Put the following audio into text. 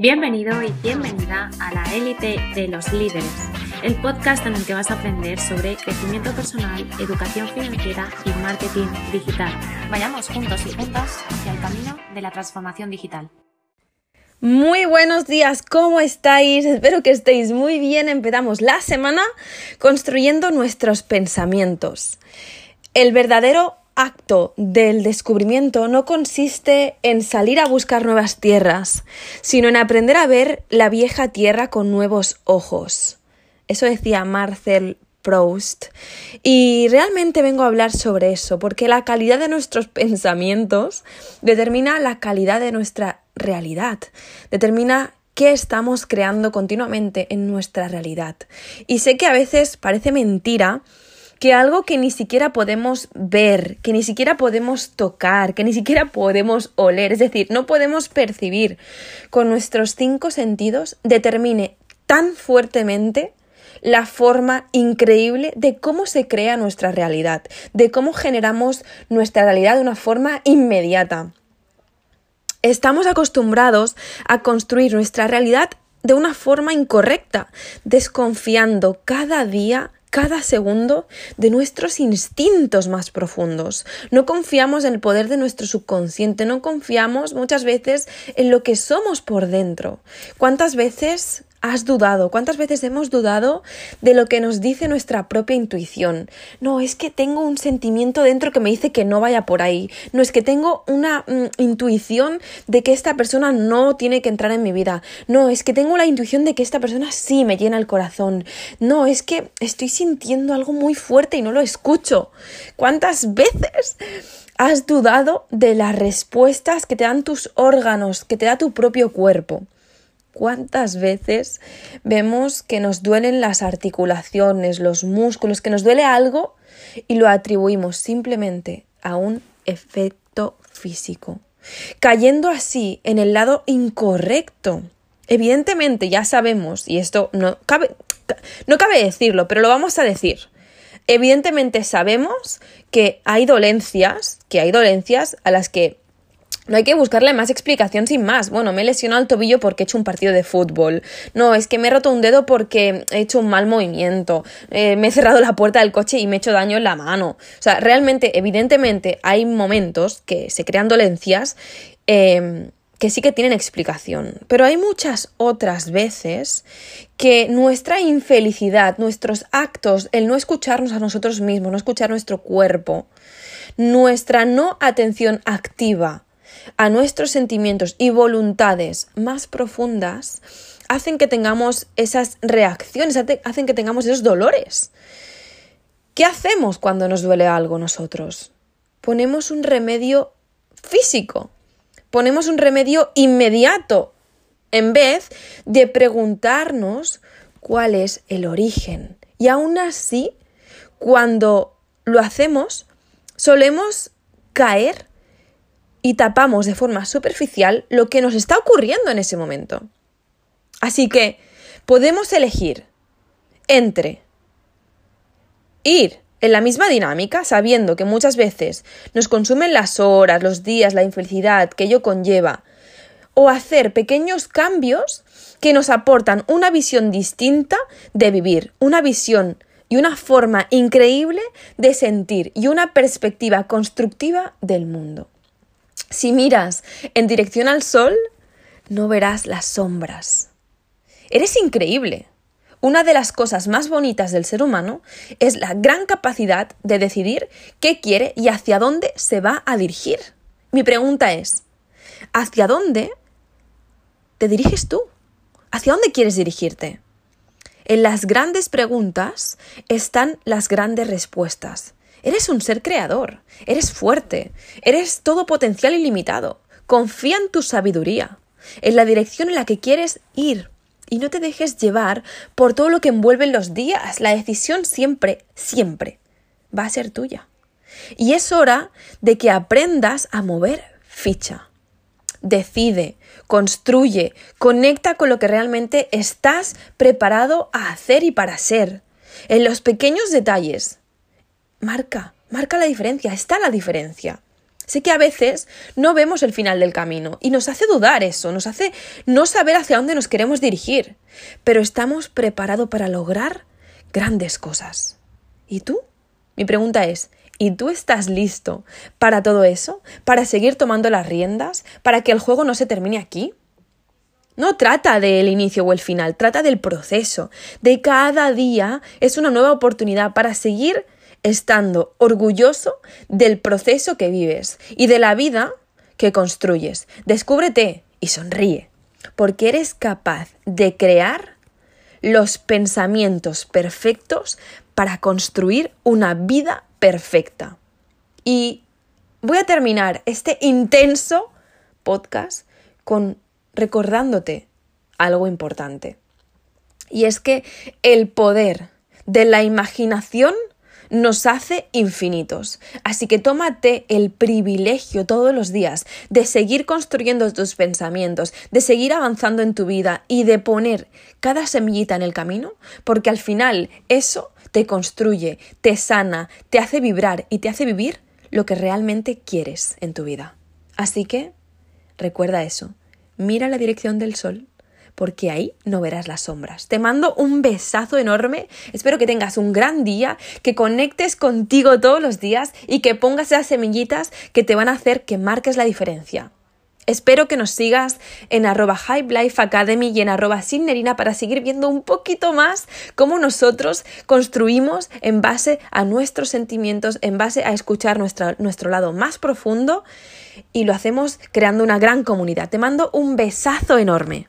Bienvenido y bienvenida a la élite de los líderes, el podcast en el que vas a aprender sobre crecimiento personal, educación financiera y marketing digital. Vayamos juntos y juntas hacia el camino de la transformación digital. Muy buenos días, ¿cómo estáis? Espero que estéis muy bien. Empezamos la semana construyendo nuestros pensamientos. El verdadero acto del descubrimiento no consiste en salir a buscar nuevas tierras, sino en aprender a ver la vieja tierra con nuevos ojos. Eso decía Marcel Proust. Y realmente vengo a hablar sobre eso, porque la calidad de nuestros pensamientos determina la calidad de nuestra realidad, determina qué estamos creando continuamente en nuestra realidad. Y sé que a veces parece mentira, que algo que ni siquiera podemos ver, que ni siquiera podemos tocar, que ni siquiera podemos oler, es decir, no podemos percibir con nuestros cinco sentidos, determine tan fuertemente la forma increíble de cómo se crea nuestra realidad, de cómo generamos nuestra realidad de una forma inmediata. Estamos acostumbrados a construir nuestra realidad de una forma incorrecta, desconfiando cada día cada segundo de nuestros instintos más profundos. No confiamos en el poder de nuestro subconsciente, no confiamos muchas veces en lo que somos por dentro. ¿Cuántas veces has dudado? ¿Cuántas veces hemos dudado de lo que nos dice nuestra propia intuición? No, es que tengo un sentimiento dentro que me dice que no vaya por ahí. No, es que tengo una mm, intuición de que esta persona no tiene que entrar en mi vida. No, es que tengo la intuición de que esta persona sí me llena el corazón. No, es que estoy sintiendo algo muy fuerte y no lo escucho. ¿Cuántas veces has dudado de las respuestas que te dan tus órganos, que te da tu propio cuerpo? ¿Cuántas veces vemos que nos duelen las articulaciones, los músculos, que nos duele algo y lo atribuimos simplemente a un efecto físico? Cayendo así en el lado incorrecto. Evidentemente ya sabemos, y esto no cabe, no cabe decirlo, pero lo vamos a decir. Evidentemente sabemos que hay dolencias, que hay dolencias a las que no hay que buscarle más explicación sin más. Bueno, me he lesionado el tobillo porque he hecho un partido de fútbol. No, es que me he roto un dedo porque he hecho un mal movimiento. Eh, me he cerrado la puerta del coche y me he hecho daño en la mano. O sea, realmente, evidentemente, hay momentos que se crean dolencias em, que sí que tienen explicación. Pero hay muchas otras veces que nuestra infelicidad, nuestros actos, el no escucharnos a nosotros mismos, no escuchar nuestro cuerpo, nuestra no atención activa, a nuestros sentimientos y voluntades más profundas hacen que tengamos esas reacciones, hacen que tengamos esos dolores. ¿Qué hacemos cuando nos duele algo nosotros? Ponemos un remedio físico, ponemos un remedio inmediato, en vez de preguntarnos cuál es el origen. Y aún así, cuando lo hacemos, solemos caer y tapamos de forma superficial lo que nos está ocurriendo en ese momento. Así que podemos elegir entre ir en la misma dinámica, sabiendo que muchas veces nos consumen las horas, los días, la infelicidad que ello conlleva, o hacer pequeños cambios que nos aportan una visión distinta de vivir, una visión y una forma increíble de sentir y una perspectiva constructiva del mundo. Si miras en dirección al sol, no verás las sombras. Eres increíble. Una de las cosas más bonitas del ser humano es la gran capacidad de decidir qué quiere y hacia dónde se va a dirigir. Mi pregunta es, ¿hacia dónde te diriges tú? ¿Hacia dónde quieres dirigirte? En las grandes preguntas están las grandes respuestas. Eres un ser creador, eres fuerte, eres todo potencial ilimitado. Confía en tu sabiduría, en la dirección en la que quieres ir y no te dejes llevar por todo lo que envuelven los días. La decisión siempre, siempre va a ser tuya. Y es hora de que aprendas a mover ficha. Decide, construye, conecta con lo que realmente estás preparado a hacer y para ser. En los pequeños detalles, marca, marca la diferencia, está la diferencia. Sé que a veces no vemos el final del camino y nos hace dudar eso, nos hace no saber hacia dónde nos queremos dirigir, pero estamos preparados para lograr grandes cosas. ¿Y tú? Mi pregunta es, ¿y tú estás listo para todo eso? ¿Para seguir tomando las riendas? ¿Para que el juego no se termine aquí? No trata del inicio o el final, trata del proceso, de cada día es una nueva oportunidad para seguir estando orgulloso del proceso que vives y de la vida que construyes. Descúbrete y sonríe, porque eres capaz de crear los pensamientos perfectos para construir una vida perfecta. Y voy a terminar este intenso podcast con recordándote algo importante. Y es que el poder de la imaginación nos hace infinitos. Así que tómate el privilegio todos los días de seguir construyendo tus pensamientos, de seguir avanzando en tu vida y de poner cada semillita en el camino, porque al final eso te construye, te sana, te hace vibrar y te hace vivir lo que realmente quieres en tu vida. Así que recuerda eso, mira la dirección del sol porque ahí no verás las sombras. Te mando un besazo enorme, espero que tengas un gran día, que conectes contigo todos los días y que pongas esas semillitas que te van a hacer que marques la diferencia. Espero que nos sigas en arroba Life Academy y en arroba para seguir viendo un poquito más cómo nosotros construimos en base a nuestros sentimientos, en base a escuchar nuestro lado más profundo y lo hacemos creando una gran comunidad. Te mando un besazo enorme.